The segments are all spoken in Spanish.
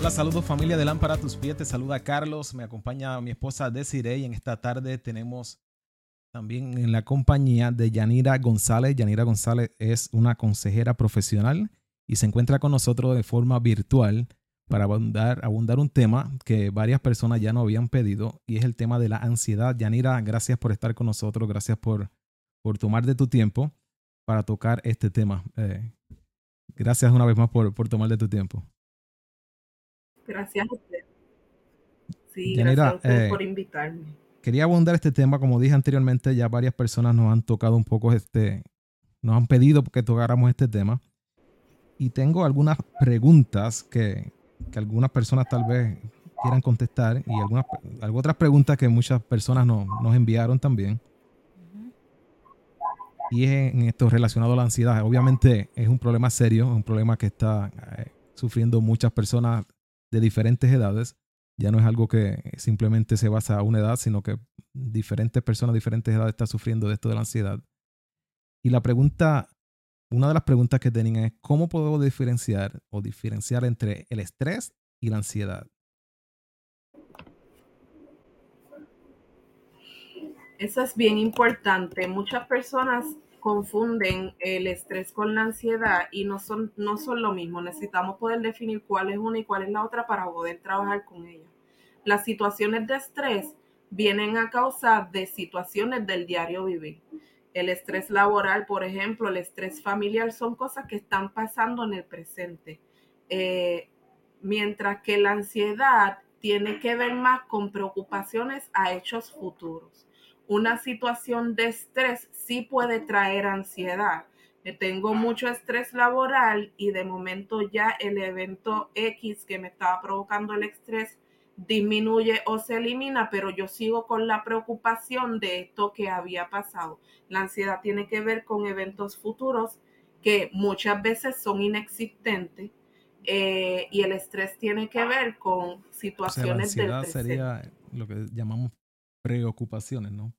Hola, saludos familia de Lámpara tus pies. Te saluda Carlos. Me acompaña mi esposa Desiree y en esta tarde tenemos también en la compañía de Yanira González. Yanira González es una consejera profesional y se encuentra con nosotros de forma virtual para abundar, abundar un tema que varias personas ya no habían pedido y es el tema de la ansiedad. Yanira, gracias por estar con nosotros, gracias por, por tomar de tu tiempo para tocar este tema. Eh, gracias una vez más por, por tomar de tu tiempo. Gracias a usted. Sí, gracias a eh, por invitarme. Quería abundar este tema, como dije anteriormente, ya varias personas nos han tocado un poco este, nos han pedido que tocáramos este tema. Y tengo algunas preguntas que, que algunas personas tal vez quieran contestar y algunas, otras preguntas que muchas personas nos enviaron también. Y es en esto relacionado a la ansiedad. Obviamente es un problema serio, es un problema que está eh, sufriendo muchas personas de diferentes edades. Ya no es algo que simplemente se basa a una edad, sino que diferentes personas diferentes edades están sufriendo de esto de la ansiedad. Y la pregunta, una de las preguntas que tenían es, ¿cómo podemos diferenciar o diferenciar entre el estrés y la ansiedad? Eso es bien importante. Muchas personas confunden el estrés con la ansiedad y no son, no son lo mismo. Necesitamos poder definir cuál es una y cuál es la otra para poder trabajar con ella. Las situaciones de estrés vienen a causa de situaciones del diario vivir. El estrés laboral, por ejemplo, el estrés familiar son cosas que están pasando en el presente. Eh, mientras que la ansiedad tiene que ver más con preocupaciones a hechos futuros una situación de estrés sí puede traer ansiedad. Tengo mucho estrés laboral y de momento ya el evento X que me estaba provocando el estrés disminuye o se elimina, pero yo sigo con la preocupación de esto que había pasado. La ansiedad tiene que ver con eventos futuros que muchas veces son inexistentes eh, y el estrés tiene que ver con situaciones o la sería lo que llamamos preocupaciones, ¿no?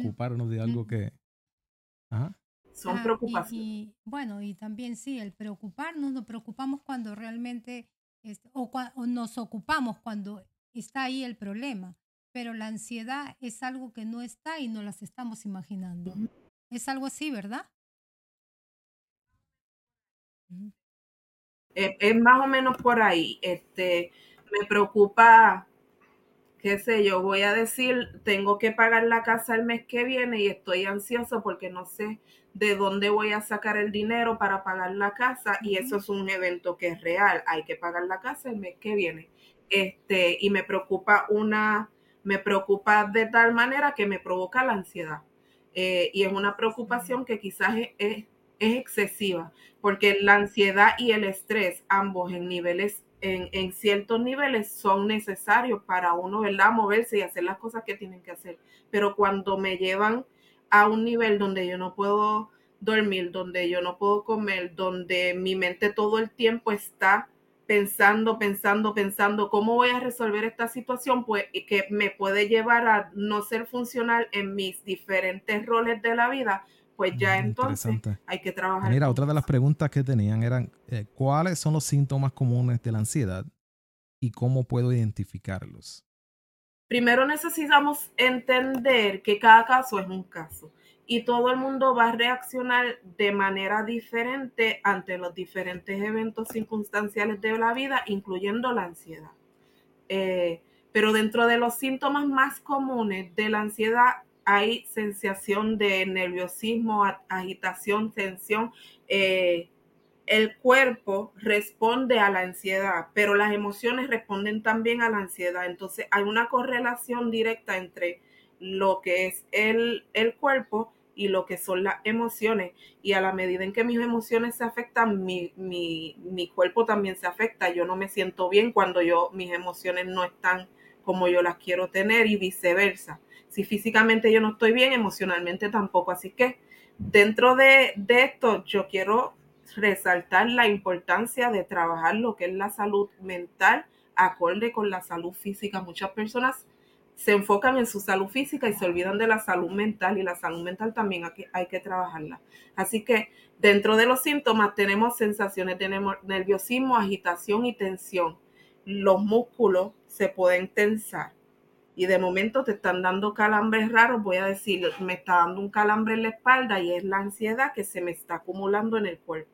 Ocuparnos de algo que... Son ah, preocupaciones. Y, bueno, y también sí, el preocuparnos, nos preocupamos cuando realmente, o, nos ocupamos cuando está ahí el problema, pero la ansiedad es algo que no está y no las estamos imaginando. Es algo así, ¿verdad? Es, es, más o menos por ahí. Este, me preocupa qué sé yo, voy a decir, tengo que pagar la casa el mes que viene y estoy ansioso porque no sé de dónde voy a sacar el dinero para pagar la casa y eso es un evento que es real, hay que pagar la casa el mes que viene. Este, y me preocupa una, me preocupa de tal manera que me provoca la ansiedad. Eh, y es una preocupación que quizás es, es, es excesiva, porque la ansiedad y el estrés, ambos en niveles en, ciertos niveles son necesarios para uno, ¿verdad? Moverse y hacer las cosas que tienen que hacer. Pero cuando me llevan a un nivel donde yo no puedo dormir, donde yo no puedo comer, donde mi mente todo el tiempo está pensando, pensando, pensando cómo voy a resolver esta situación, pues que me puede llevar a no ser funcional en mis diferentes roles de la vida, pues ya mm, entonces hay que trabajar. Mira, otra de las preguntas que tenían eran, eh, ¿cuáles son los síntomas comunes de la ansiedad y cómo puedo identificarlos? Primero necesitamos entender que cada caso es un caso y todo el mundo va a reaccionar de manera diferente ante los diferentes eventos circunstanciales de la vida, incluyendo la ansiedad. Eh, pero dentro de los síntomas más comunes de la ansiedad hay sensación de nerviosismo, agitación, tensión. Eh, el cuerpo responde a la ansiedad, pero las emociones responden también a la ansiedad. Entonces hay una correlación directa entre lo que es el, el cuerpo y lo que son las emociones. Y a la medida en que mis emociones se afectan, mi, mi, mi, cuerpo también se afecta. Yo no me siento bien cuando yo, mis emociones no están como yo las quiero tener y viceversa. Si físicamente yo no estoy bien, emocionalmente tampoco. Así que dentro de, esto yo quiero resaltar la importancia de trabajar lo que es la salud mental acorde con la salud física. Muchas personas se enfocan en su salud física y se olvidan de la salud mental y la salud mental también hay que, hay que trabajarla. Así que dentro de los síntomas tenemos sensaciones de nerviosismo, agitación y tensión. los músculos se pueden tensar y de momento te están dando calambres raros, voy a decir, me está dando un calambre en la espalda y es la ansiedad que se me está acumulando en el cuerpo.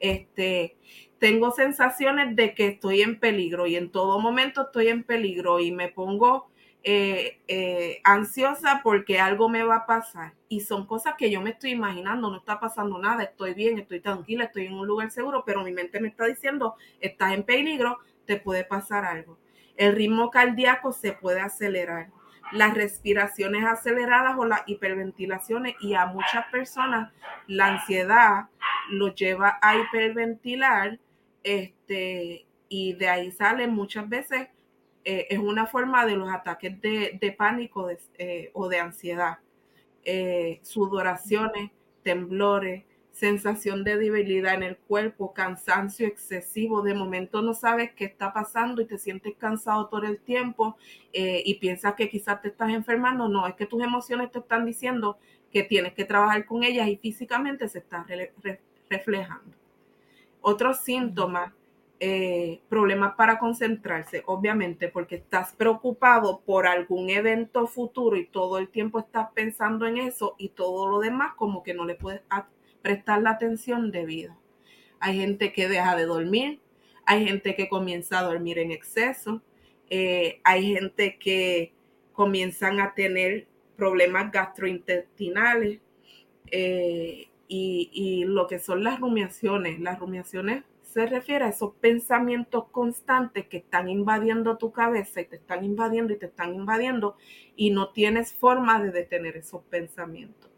Este, tengo sensaciones de que estoy en peligro y en todo momento estoy en peligro y me pongo eh, eh, ansiosa porque algo me va a pasar. Y son cosas que yo me estoy imaginando, no está pasando nada, estoy bien, estoy tranquila, estoy en un lugar seguro, pero mi mente me está diciendo, estás en peligro, te puede pasar algo. El ritmo cardíaco se puede acelerar. Las respiraciones aceleradas o las hiperventilaciones y a muchas personas la ansiedad lo lleva a hiperventilar este, y de ahí salen muchas veces eh, es una forma de los ataques de, pánico eh, o de ansiedad. Eh, sudoraciones, temblores, sensación de debilidad en el cuerpo, cansancio excesivo, de momento no sabes qué está pasando y te sientes cansado todo el tiempo y piensas que quizás te estás enfermando, no, es que tus emociones te están diciendo que tienes que trabajar con ellas y físicamente se está reflejando. Otros síntomas eh, problemas para concentrarse, obviamente, porque estás preocupado por algún evento futuro y todo el tiempo estás pensando en eso y todo lo demás como que no le puedes prestar la atención debida. Hay gente que deja de dormir, hay gente que comienza a dormir en exceso, eh, hay gente que comienzan a tener problemas gastrointestinales eh, y, y lo que son las rumiaciones. Las rumiaciones se refiere a esos pensamientos constantes que están invadiendo tu cabeza y te están invadiendo y te están invadiendo y no tienes forma de detener esos pensamientos.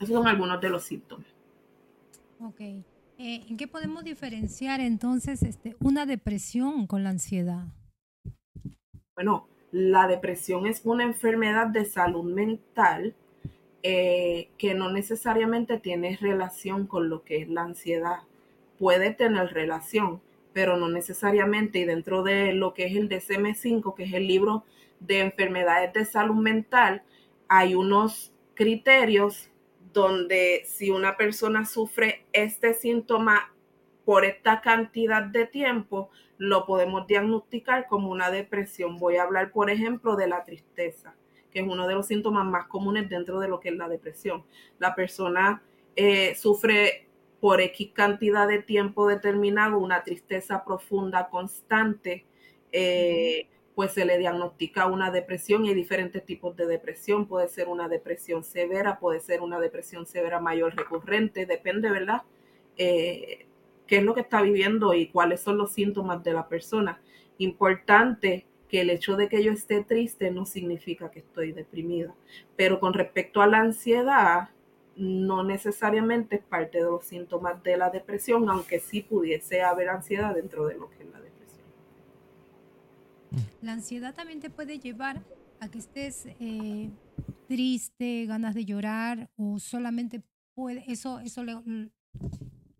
Esos son algunos de los síntomas. Ok. Eh, ¿En qué podemos diferenciar entonces este, una depresión con la ansiedad? Bueno, la depresión es una enfermedad de salud mental eh, que no necesariamente tiene relación con lo que es la ansiedad puede tener relación, pero no necesariamente. Y dentro de lo que es el DSM5, que es el libro de enfermedades de salud mental, hay unos criterios donde si una persona sufre este síntoma por esta cantidad de tiempo, lo podemos diagnosticar como una depresión. Voy a hablar, por ejemplo, de la tristeza, que es uno de los síntomas más comunes dentro de lo que es la depresión. La persona eh, sufre por X cantidad de tiempo determinado una tristeza profunda, constante, eh, pues se le diagnostica una depresión y hay diferentes tipos de depresión. Puede ser una depresión severa, puede ser una depresión severa mayor recurrente, depende, ¿verdad? Eh, qué es lo que está viviendo y cuáles son los síntomas de la persona. Importante que el hecho de que yo esté triste no significa que estoy deprimida. Pero con respecto a la ansiedad, no necesariamente es parte de los síntomas de la depresión, aunque sí pudiese haber ansiedad dentro de lo que es la depresión. La ansiedad también te puede llevar a que estés eh, triste, ganas de llorar o solamente puede, eso, eso,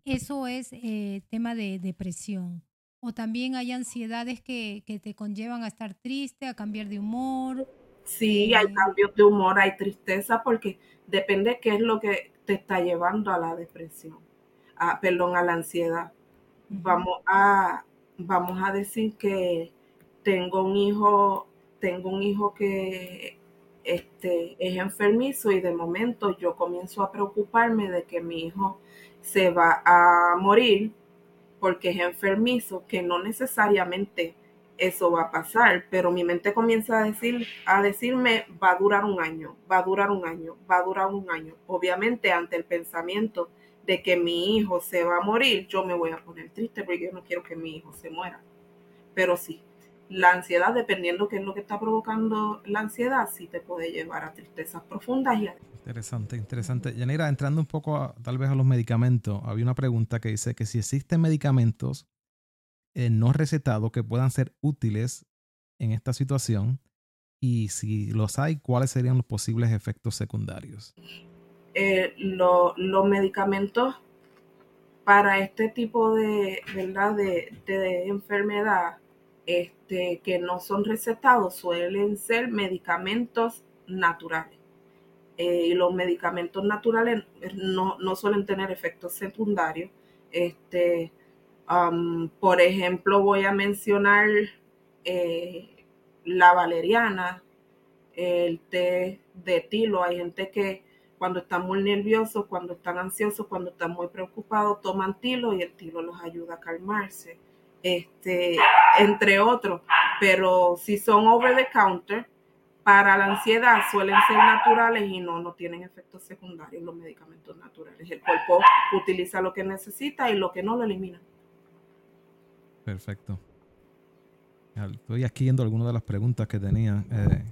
eso es eh, tema de depresión. O también hay ansiedades que, que, te conllevan a estar triste, a cambiar de humor. Sí, hay eh, cambios de humor, hay tristeza porque depende qué es lo que te está llevando a la depresión, a, perdón, a la ansiedad. Vamos a, vamos a decir que tengo un hijo, tengo un hijo que este, es enfermizo y de momento yo comienzo a preocuparme de que mi hijo se va a morir porque es enfermizo, que no necesariamente eso va a pasar, pero mi mente comienza a decir, a decirme, va a durar un año, va a durar un año, va a durar un año. Obviamente, ante el pensamiento de que mi hijo se va a morir, yo me voy a poner triste porque yo no quiero que mi hijo se muera. Pero sí, la ansiedad, dependiendo qué es lo que está provocando la ansiedad, sí te puede llevar a tristezas profundas y Interesante, interesante. Yanira, entrando un poco tal vez a los medicamentos, había una pregunta que dice que si existen medicamentos eh, no recetados que puedan ser útiles en esta situación y si los hay, cuáles serían los posibles efectos secundarios. Eh, los medicamentos para este tipo de, ¿verdad? de, enfermedad este, que no son recetados suelen ser medicamentos naturales. Eh, y los medicamentos naturales no, no, suelen tener efectos secundarios. Este, Um, por ejemplo, voy a mencionar eh, la valeriana, el té de tilo. Hay gente que cuando están muy nerviosos, cuando están ansiosos, cuando están muy preocupados, toman tilo y el tilo los ayuda a calmarse, este, entre otros. Pero si son over the counter, para la ansiedad suelen ser naturales y no, no tienen efectos secundarios los medicamentos naturales. El cuerpo utiliza lo que necesita y lo que no lo elimina. Perfecto. Estoy aquí viendo algunas de las preguntas que tenía. Eh,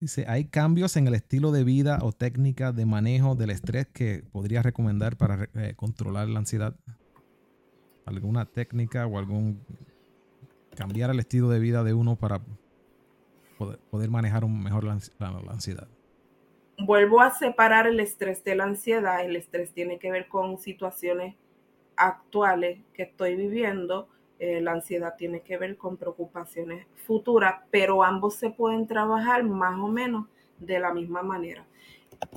dice, ¿hay cambios en el estilo de vida o técnica de manejo del estrés que podrías recomendar para eh, controlar la ansiedad? ¿Alguna técnica o algún cambiar el estilo de vida de uno para poder, manejar un mejor la, ansiedad? Vuelvo a separar el estrés de la ansiedad. El estrés tiene que ver con situaciones actuales que estoy viviendo. Eh, la ansiedad tiene que ver con preocupaciones futuras, pero ambos se pueden trabajar más o menos de la misma manera.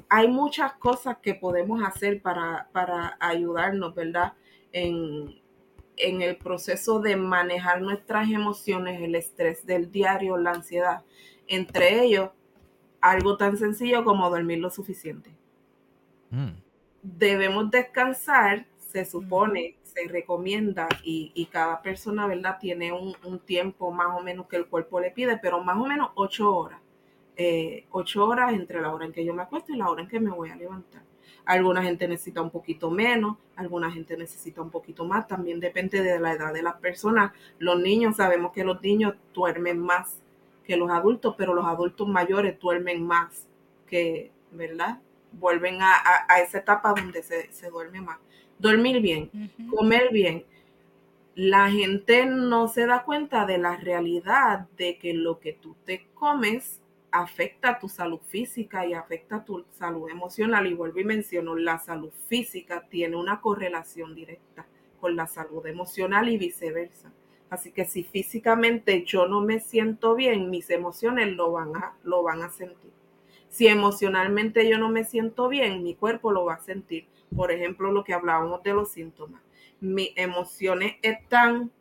Hay muchas cosas que podemos hacer para, para ayudarnos, ¿verdad? En, en el proceso de manejar nuestras emociones, el estrés del diario, la ansiedad. Entre ellos, algo tan sencillo como dormir lo suficiente. Mm. Debemos descansar, se supone, se recomienda y, cada persona, ¿verdad? Tiene un, tiempo más o menos que el cuerpo le pide, pero más o menos ocho horas. Eh, ocho horas entre la hora en que yo me acuesto y la hora en que me voy a levantar. Alguna gente necesita un poquito menos, alguna gente necesita un poquito más, también depende de la edad de las personas. Los niños, sabemos que los niños duermen más que los adultos, pero los adultos mayores duermen más que, ¿verdad? Vuelven a, esa etapa donde se, duerme más. Dormir bien, comer bien. La gente no se da cuenta de la realidad de que lo que tú te comes afecta tu salud física y afecta tu salud emocional. Y vuelvo y menciono, la salud física tiene una correlación directa con la salud emocional y viceversa. Así que si físicamente yo no me siento bien, mis emociones lo van a, lo van a sentir. Si emocionalmente yo no me siento bien, mi cuerpo lo va a sentir. Por ejemplo, lo que hablábamos de los síntomas. Mis emociones están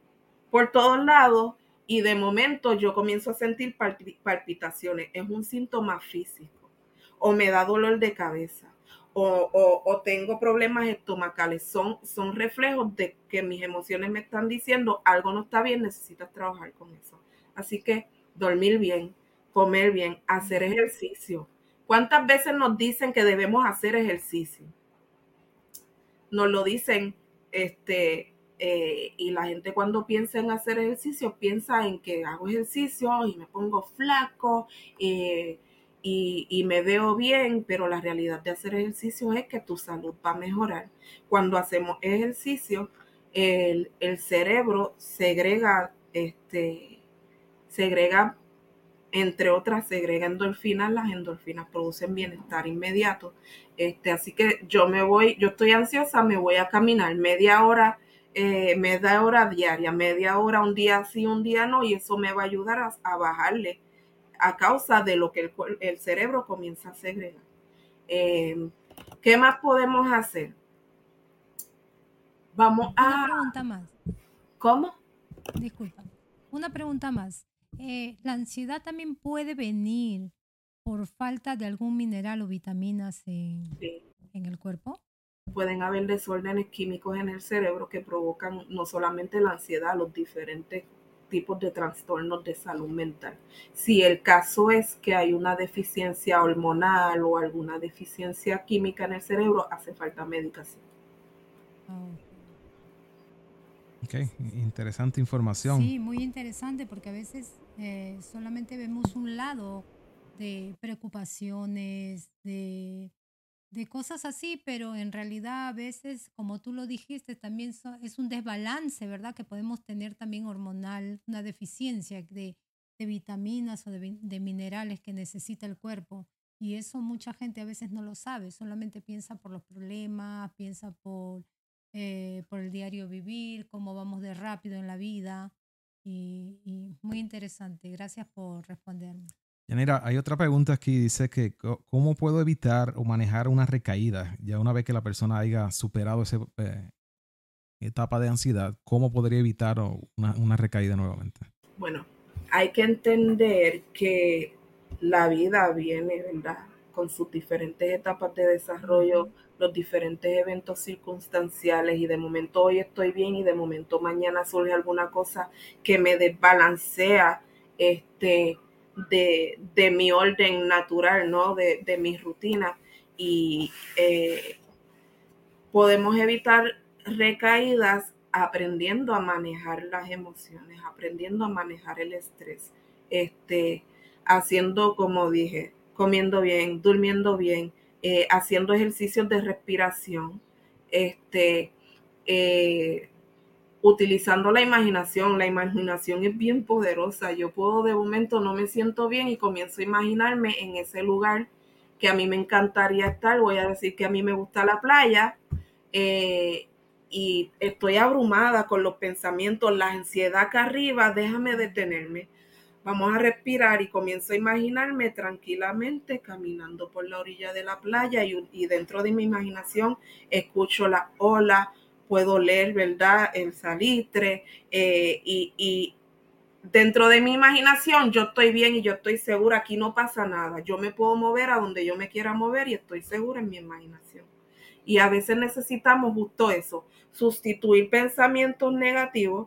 por todos lados, y de momento yo comienzo a sentir palpitaciones. Es un síntoma físico. O me da dolor de cabeza. O, tengo problemas estomacales. Son, son reflejos de que mis emociones me están diciendo algo no está bien, necesitas trabajar con eso. Así que dormir bien, comer bien, hacer ejercicio. ¿Cuántas veces nos dicen que debemos hacer ejercicio? Nos lo dicen este, eh, y la gente cuando piensa en hacer ejercicio, piensa en que hago ejercicio y me pongo flaco eh, y, me veo bien, pero la realidad de hacer ejercicio es que tu salud va a mejorar. Cuando hacemos ejercicio, el, cerebro segrega, este, segrega, entre otras, segrega endorfinas, las endorfinas producen bienestar inmediato. Este, así que yo me voy, yo estoy ansiosa, me voy a caminar media hora eh, media hora diaria, media hora un día sí, un día no, y eso me va a ayudar a, bajarle a causa de lo que el, cerebro comienza a segregar. Eh, ¿Qué más podemos hacer? Vamos a... Una pregunta más. ¿Cómo? Disculpa. Una pregunta más. Eh, ¿La ansiedad también puede venir por falta de algún mineral o vitaminas en, en el cuerpo? Pueden haber desórdenes químicos en el cerebro que provocan no solamente la ansiedad, los diferentes tipos de trastornos de salud mental. Si el caso es que hay una deficiencia hormonal o alguna deficiencia química en el cerebro, hace falta medicación. Ok, interesante información. Sí, muy interesante porque a veces eh, solamente vemos un lado de preocupaciones, de de cosas así, pero en realidad a veces, como tú lo dijiste, también es un desbalance, ¿verdad? Que podemos tener también hormonal, una deficiencia de, vitaminas o de, minerales que necesita el cuerpo. Y eso mucha gente a veces no lo sabe, solamente piensa por los problemas, piensa por, eh, por el diario vivir, cómo vamos de rápido en la vida. Y, y muy interesante. Gracias por responderme. Yanira, hay otra pregunta aquí, dice que ¿cómo puedo evitar o manejar una recaída? Ya una vez que la persona haya superado esa eh, etapa de ansiedad, ¿cómo podría evitar una, una recaída nuevamente? Bueno, hay que entender que la vida viene, ¿verdad? Con sus diferentes etapas de desarrollo, los diferentes eventos circunstanciales y de momento hoy estoy bien y de momento mañana surge alguna cosa que me desbalancea este de, mi orden natural, ¿no? De, mi rutina. Y eh, podemos evitar recaídas aprendiendo a manejar las emociones, aprendiendo a manejar el estrés, este, haciendo, como dije, comiendo bien, durmiendo bien, eh, haciendo ejercicios de respiración, este, eh, utilizando la imaginación. La imaginación es bien poderosa. Yo puedo de momento no me siento bien y comienzo a imaginarme en ese lugar que a mí me encantaría estar. Voy a decir que a mí me gusta la playa eh, y estoy abrumada con los pensamientos, la ansiedad acá arriba. Déjame detenerme. Vamos a respirar y comienzo a imaginarme tranquilamente caminando por la orilla de la playa y, y dentro de mi imaginación escucho la ola, puedo leer, ¿verdad? El salitre eh, y, dentro de mi imaginación yo estoy bien y yo estoy segura, aquí no pasa nada. Yo me puedo mover a donde yo me quiera mover y estoy segura en mi imaginación. Y a veces necesitamos justo eso, sustituir pensamientos negativos,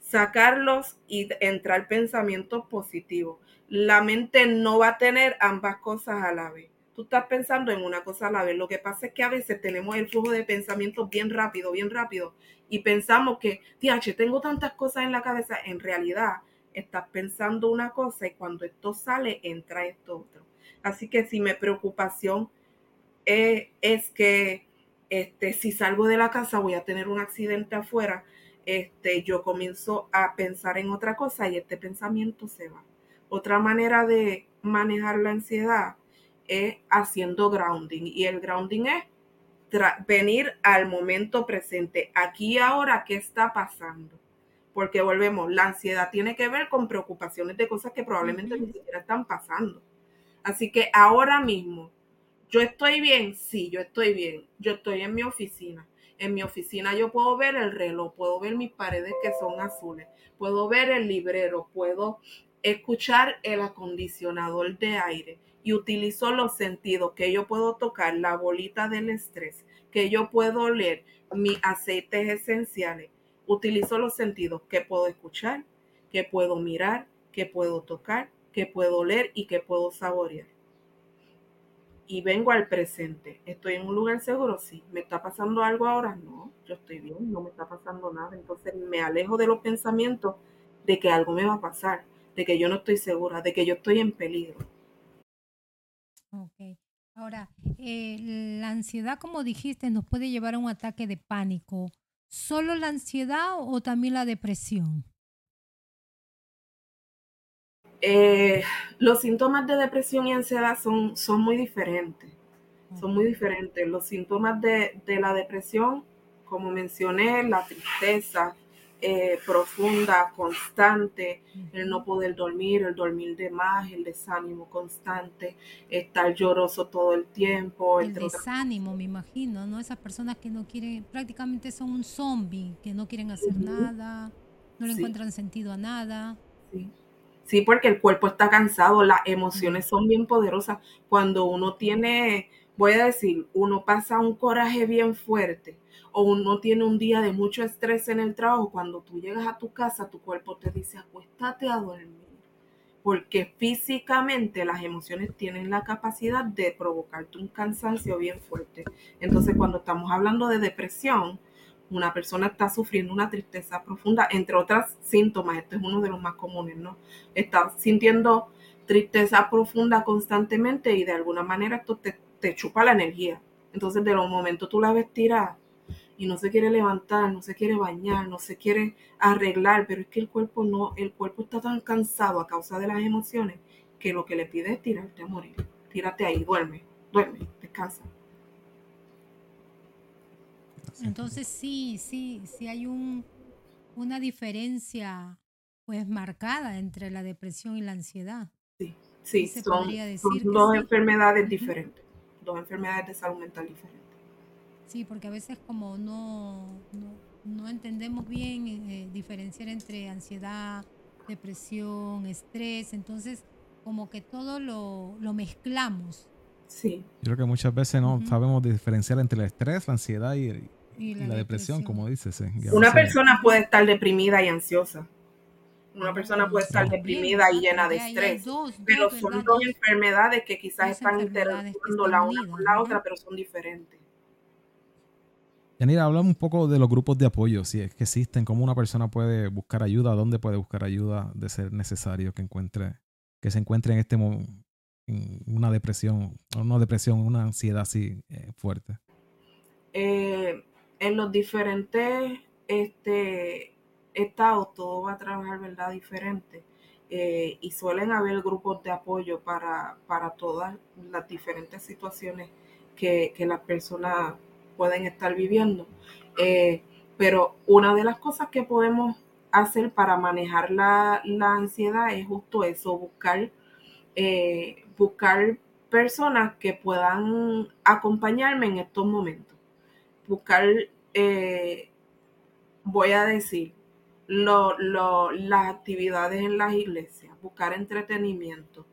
sacarlos y entrar pensamientos positivos. La mente no va a tener ambas cosas a la vez tú estás pensando en una cosa a la vez. Lo que pasa es que a veces tenemos el flujo de pensamientos bien rápido, bien rápido, y pensamos que, TH, tengo tantas cosas en la cabeza. En realidad, estás pensando una cosa y cuando esto sale, entra esto otro. Así que si mi preocupación es, es que este, si salgo de la casa voy a tener un accidente afuera, este, yo comienzo a pensar en otra cosa y este pensamiento se va. Otra manera de manejar la ansiedad es haciendo grounding y el grounding es venir al momento presente, aquí y ahora, ¿qué está pasando? Porque volvemos, la ansiedad tiene que ver con preocupaciones de cosas que probablemente ni siquiera están pasando. Así que ahora mismo, ¿yo estoy bien? Sí, yo estoy bien. Yo estoy en mi oficina. En mi oficina yo puedo ver el reloj, puedo ver mis paredes que son azules, puedo ver el librero, puedo escuchar el acondicionador de aire, y utilizo los sentidos, que yo puedo tocar la bolita del estrés, que yo puedo oler mis aceites esenciales. Utilizo los sentidos que puedo escuchar, que puedo mirar, que puedo tocar, que puedo oler y que puedo saborear. Y vengo al presente. ¿Estoy en un lugar seguro? Sí. ¿Me está pasando algo ahora? No, yo estoy bien, no me está pasando nada. Entonces me alejo de los pensamientos de que algo me va a pasar, de que yo no estoy segura, de que yo estoy en peligro. Ok. Ahora, eh, la ansiedad, como dijiste, nos puede llevar a un ataque de pánico. ¿Solo la ansiedad o también la depresión? Eh, los síntomas de depresión y ansiedad son, son muy diferentes. Son muy diferentes. Los síntomas de, de la depresión, como mencioné, la tristeza, eh, profunda, constante, el no poder dormir, el dormir de más, el desánimo constante, estar lloroso todo el tiempo. El desánimo, me imagino, ¿no? Esas personas que no quieren, prácticamente son un zombie, que no quieren hacer nada, no le encuentran sentido a nada. Sí. sí, porque el cuerpo está cansado, las emociones son bien poderosas. Cuando uno tiene, voy a decir, uno pasa un coraje bien fuerte o uno tiene un día de mucho estrés en el trabajo, cuando tú llegas a tu casa, tu cuerpo te dice, acuéstate a dormir. Porque físicamente las emociones tienen la capacidad de provocarte un cansancio bien fuerte. Entonces, cuando estamos hablando de depresión, una persona está sufriendo una tristeza profunda, entre otros síntomas, este es uno de los más comunes, ¿no? Está sintiendo tristeza profunda constantemente y de alguna manera esto te, te chupa la energía. Entonces, de los momentos tú la ves tirada, y no se quiere levantar, no se quiere bañar, no se quiere arreglar, pero es que el cuerpo no, el cuerpo está tan cansado a causa de las emociones que lo que le pide es tirarte a morir. Tírate ahí, duerme, duerme, descansa. Entonces sí, sí, sí hay un, una diferencia pues marcada entre la depresión y la ansiedad. Sí, Sí, son, dos enfermedades diferentes, dos enfermedades de salud mental diferentes. Sí, porque a veces como no, no, entendemos bien eh, diferenciar entre ansiedad, depresión, estrés, entonces como que todo lo, lo mezclamos. Sí. Yo creo que muchas veces no sabemos diferenciar entre el estrés, la ansiedad y, la, depresión, como dices. Una persona puede estar deprimida y ansiosa. Una persona puede estar deprimida y llena de estrés, pero son dos enfermedades que quizás están interactuando la una con la otra, pero son diferentes. Yanira, hablamos un poco de los grupos de apoyo, si es que existen, cómo una persona puede buscar ayuda, dónde puede buscar ayuda de ser necesario que encuentre, que se encuentre en este en una depresión, una depresión, una ansiedad así eh, fuerte. Eh, en los diferentes este, estados todo va a trabajar verdad diferente eh, y suelen haber grupos de apoyo para, para todas las diferentes situaciones que, que las personas pueden estar viviendo. Eh, pero una de las cosas que podemos hacer para manejar la, ansiedad es justo eso, buscar, eh, buscar personas que puedan acompañarme en estos momentos. Buscar, voy a decir, las actividades en las iglesias, buscar entretenimiento,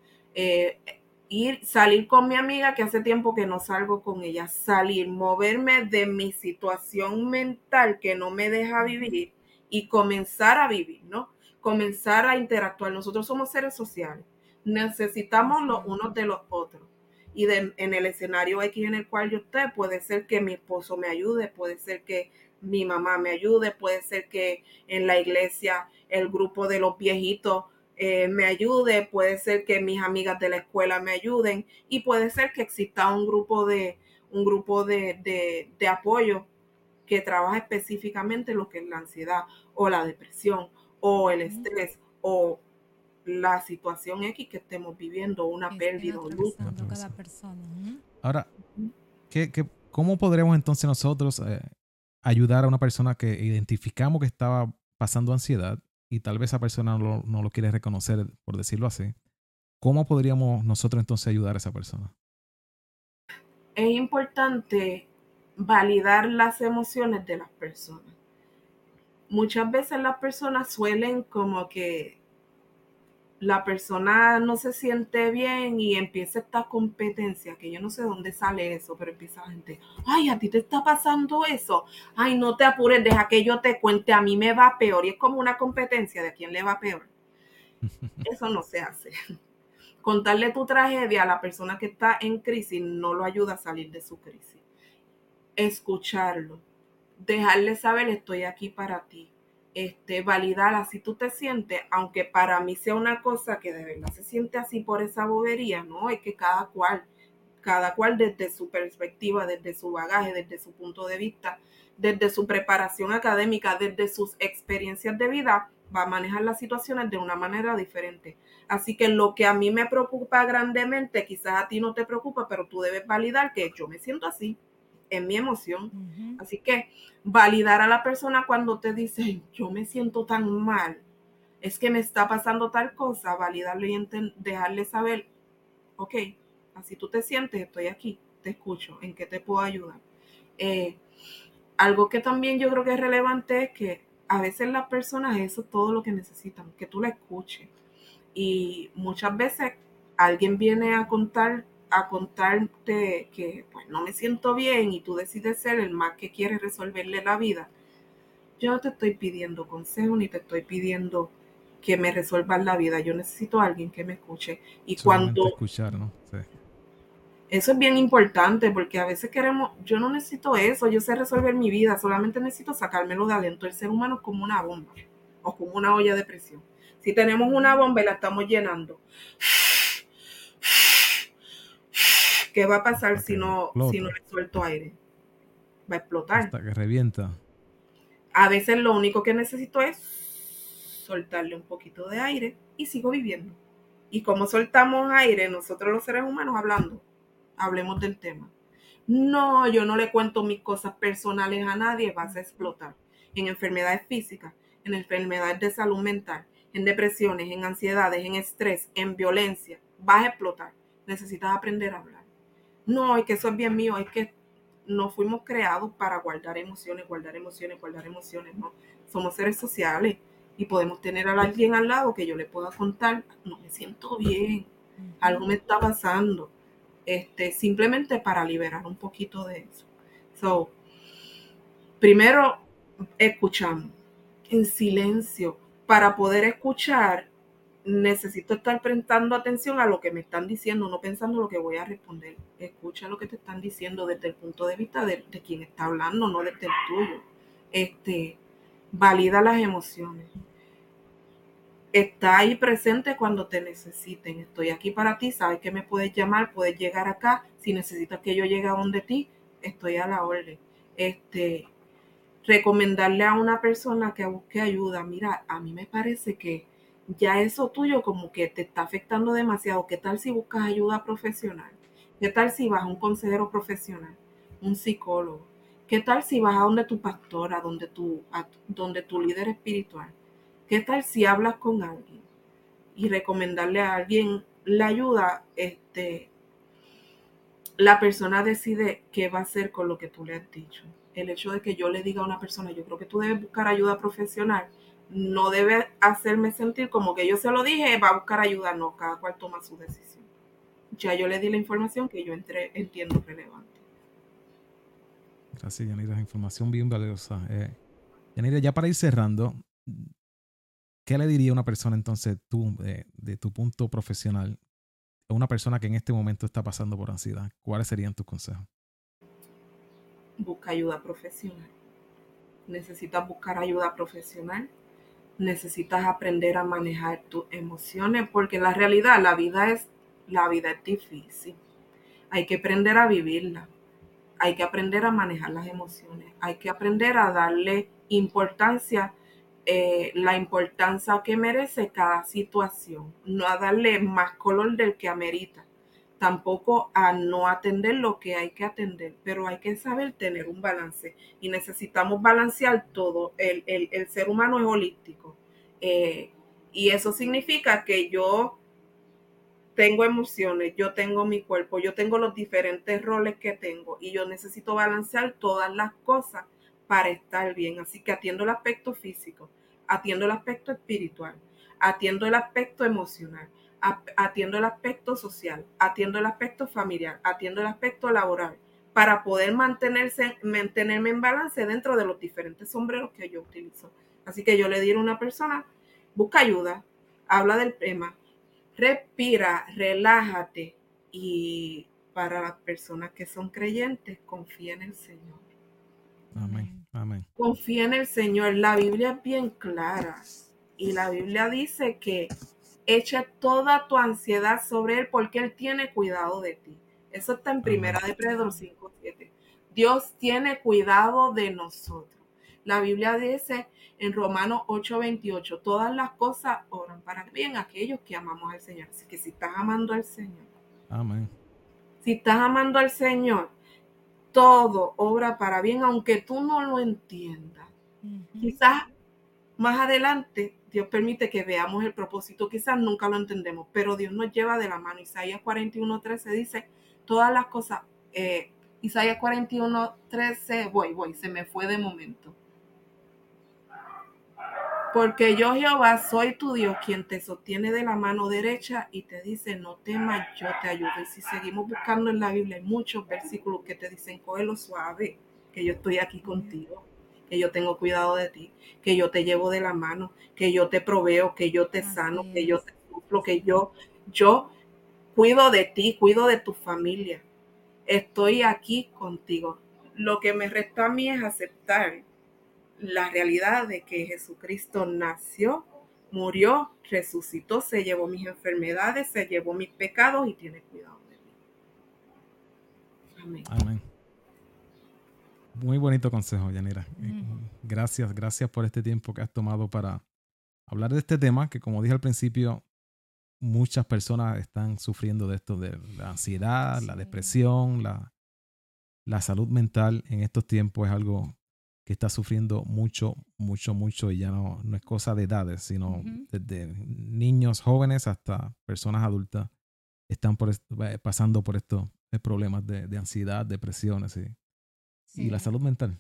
ir, salir con mi amiga que hace tiempo que no salgo con ella, salir, moverme de mi situación mental que no me deja vivir y comenzar a vivir, ¿no? Comenzar a interactuar. Nosotros somos seres sociales, necesitamos los unos de los otros. Y en el escenario X en el cual yo esté, puede ser que mi esposo me ayude, puede ser que mi mamá me ayude, puede ser que en la iglesia el grupo de los viejitos eh, me ayude, puede ser que mis amigas de la escuela me ayuden y puede ser que exista un grupo de, un grupo de, apoyo que trabaja específicamente lo que es la ansiedad o la depresión o el estrés o la situación X que estemos viviendo, una pérdida o luto. Ahora, ¿qué, cómo podremos entonces nosotros eh, ayudar a una persona que identificamos que estaba pasando ansiedad y tal vez esa persona no, lo quiere reconocer, por decirlo así, ¿cómo podríamos nosotros entonces ayudar a esa persona? Es importante validar las emociones de las personas. Muchas veces las personas suelen como que la persona no se siente bien y empieza esta competencia, que yo no sé dónde sale eso, pero empieza la gente, ay, a ti te está pasando eso, ay, no te apures, deja que yo te cuente, a mí me va peor, y es como una competencia de quién le va peor. Eso no se hace. Contarle tu tragedia a la persona que está en crisis no lo ayuda a salir de su crisis. Escucharlo, dejarle saber, estoy aquí para ti este, validar así tú te sientes, aunque para mí sea una cosa que de verdad se siente así por esa bobería, ¿no? Es que cada cual, cada cual desde su perspectiva, desde su bagaje, desde su punto de vista, desde su preparación académica, desde sus experiencias de vida, va a manejar las situaciones de una manera diferente. Así que lo que a mí me preocupa grandemente, quizás a ti no te preocupa, pero tú debes validar que yo me siento así, en mi emoción. Así que validar a la persona cuando te dice, yo me siento tan mal, es que me está pasando tal cosa, validarle y dejarle saber, ok, así tú te sientes, estoy aquí, te escucho, ¿en qué te puedo ayudar? Eh, algo que también yo creo que es relevante es que a veces las personas eso es todo lo que necesitan, que tú la escuches. Y muchas veces alguien viene a contar a contarte que pues no me siento bien y tú decides ser el más que quiere resolverle la vida, yo no te estoy pidiendo consejo ni te estoy pidiendo que me resuelvan la vida. Yo necesito a alguien que me escuche. Y cuando... Escuchar, ¿no? Eso es bien importante porque a veces queremos, yo no necesito eso, yo sé resolver mi vida, solamente necesito sacármelo de adentro. El ser humano es como una bomba o como una olla de presión. Si tenemos una bomba y la estamos llenando, ¿Qué va a pasar si no, si no le suelto aire? Va a explotar. Hasta que revienta. A veces lo único que necesito es soltarle un poquito de aire y sigo viviendo. Y como soltamos aire, nosotros los seres humanos hablando, hablemos del tema. No, yo no le cuento mis cosas personales a nadie, vas a explotar. En enfermedades físicas, en enfermedades de salud mental, en depresiones, en ansiedades, en estrés, en violencia, vas a explotar. Necesitas aprender a hablar. No, es que eso es bien mío, es que no fuimos creados para guardar emociones, guardar emociones, guardar emociones, no. Somos seres sociales y podemos tener a alguien al lado que yo le pueda contar, no me siento bien, algo me está pasando, este, simplemente para liberar un poquito de eso. So, primero escuchamos en silencio. Para poder escuchar, necesito estar prestando atención a lo que me están diciendo, no pensando lo que voy a responder. Escucha lo que te están diciendo desde el punto de vista de, quien está hablando, no desde el tuyo. Este, valida las emociones. Está ahí presente cuando te necesiten. Estoy aquí para ti, sabes que me puedes llamar, puedes llegar acá. Si necesitas que yo llegue a donde ti, estoy a la orden. Este, recomendarle a una persona que busque ayuda. Mira, a mí me parece que ya eso tuyo como que te está afectando demasiado. ¿Qué tal si buscas ayuda profesional? ¿Qué tal si vas a un consejero profesional, un psicólogo? ¿Qué tal si vas a donde tu pastora, donde tu, donde tu líder espiritual? ¿Qué tal si hablas con alguien y recomendarle a alguien la ayuda? Este, la persona decide qué va a hacer con lo que tú le has dicho. El hecho de que yo le diga a una persona, yo creo que tú debes buscar ayuda profesional, no debe hacerme sentir como que yo se lo dije, va a buscar ayuda. No, cada cual toma su decisión. Ya yo le di la información que yo entre, entiendo relevante. Gracias, Yanira. Información bien valiosa. Eh, Yanira, ya para ir cerrando, ¿qué le diría una persona entonces tú, de tu punto profesional, a una persona que en este momento está pasando por ansiedad? ¿Cuáles serían tus consejos? Busca ayuda profesional. Necesitas buscar ayuda profesional. Necesitas aprender a manejar tus emociones porque la realidad, la vida es, la vida es difícil. Hay que aprender a vivirla hay que aprender a manejar las emociones, hay que aprender a darle importancia, eh, la importancia que merece cada situación, no a darle más color del que amerita, tampoco a no atender lo que hay que atender, pero hay que saber tener un balance. Y necesitamos balancear todo, el, ser humano es holístico. Eh, y eso significa que yo tengo emociones, yo tengo mi cuerpo, yo tengo los diferentes roles que tengo y yo necesito balancear todas las cosas para estar bien. Así que atiendo el aspecto físico, atiendo el aspecto espiritual, atiendo el aspecto emocional, atiendo el aspecto social, atiendo el aspecto familiar, atiendo el aspecto laboral, para poder mantenerse, mantenerme en balance dentro de los diferentes sombreros que yo utilizo. Así que yo le diría a una persona, busca ayuda, habla del tema, respira, relájate y para las personas que son creyentes, confía en el Señor. Amén, amén. Confía en el Señor. La Biblia es bien clara y la Biblia dice que echa toda tu ansiedad sobre Él porque Él tiene cuidado de ti. Eso está en primera de Pedro 5.7. Dios tiene cuidado de nosotros. La Biblia dice en Romanos 8:28, todas las cosas oran para bien aquellos que amamos al Señor. Así que si estás amando al Señor, Amén. Si estás amando al Señor, todo obra para bien, aunque tú no lo entiendas. Quizás más adelante Dios permite que veamos el propósito, quizás nunca lo entendemos, pero Dios nos lleva de la mano. Isaías 41:13 dice, todas las cosas, eh, Isaías 41:13, voy, voy, se me fue de momento porque yo Jehová soy tu Dios quien te sostiene de la mano derecha y te dice, no temas, yo te ayudo. Y si seguimos buscando en la Biblia, hay muchos versículos que te dicen, cógelo suave, que yo estoy aquí contigo, que yo tengo cuidado de ti, que yo te llevo de la mano, que yo te proveo, que yo te sano, que yo te suplo, que yo, yo cuido de ti, cuido de tu familia. Estoy aquí contigo. Lo que me resta a mí es aceptar la realidad de que Jesucristo nació, murió, resucitó, se llevó mis enfermedades, se llevó mis pecados y tiene cuidado de mí. Amén. Muy bonito consejo, Yanira. Eh, gracias, gracias por este tiempo que has tomado para hablar de este tema que, como dije al principio, muchas personas están sufriendo de esto, de la ansiedad, la depresión, la, la salud mental en estos tiempos es algo que está sufriendo mucho, mucho, mucho y ya no, no es cosa de edades, sino desde niños jóvenes hasta personas adultas están por eh, pasando por estos eh, problemas de, ansiedad, depresiones y la salud mental.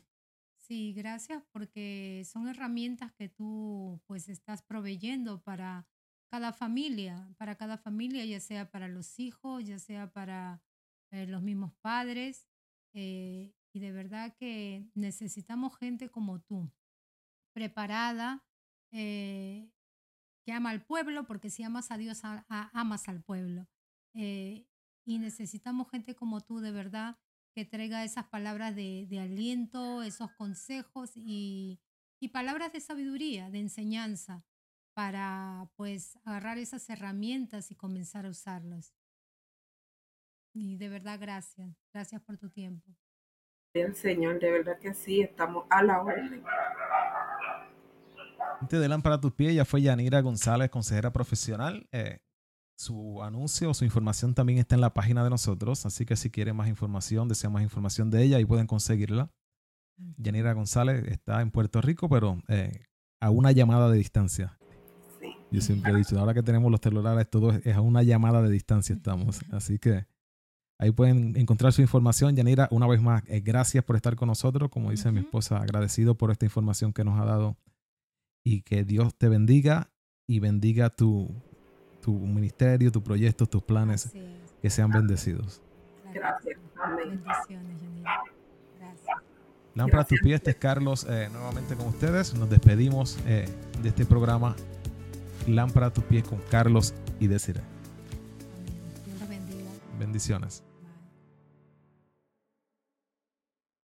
Sí, gracias porque son herramientas que tú pues estás proveyendo para cada familia, para cada familia, ya sea para los hijos, ya sea para eh, los mismos padres. y de verdad que necesitamos gente como tú, preparada, que ama al pueblo, porque si amas a Dios, amas al pueblo. Eh, y necesitamos gente como tú, de verdad, que traiga esas palabras de, aliento, esos consejos y, palabras de sabiduría, de enseñanza, para pues agarrar esas herramientas y comenzar a usarlas. Y de verdad, gracias. Gracias por tu tiempo. Bien, Señor, de verdad que sí, estamos a la orden. Antes de Lámpara a tus pies, ya fue Yanira González, consejera profesional. Eh, su anuncio, su información también está en la página de nosotros, así que si quieren más información, desean más información de ella, ahí pueden conseguirla. Yanira González está en Puerto Rico, pero eh, a una llamada de distancia. Yo siempre he dicho, ahora que tenemos los celulares, todo es a una llamada de distancia estamos. Así que ahí pueden encontrar su información. Yanira, una vez más, eh, gracias por estar con nosotros. Como dice mi esposa, agradecido por esta información que nos ha dado. Y que Dios te bendiga y bendiga tu, tu ministerio, tu proyecto, tus planes, que sean bendecidos. Gracias. Bendiciones, Gracias. Lámpara a tus pies, este es Carlos eh, nuevamente con ustedes. Nos despedimos eh, de este programa Lámpara a tus pies con Carlos y Desiree. Dios bendiga. Bendiciones.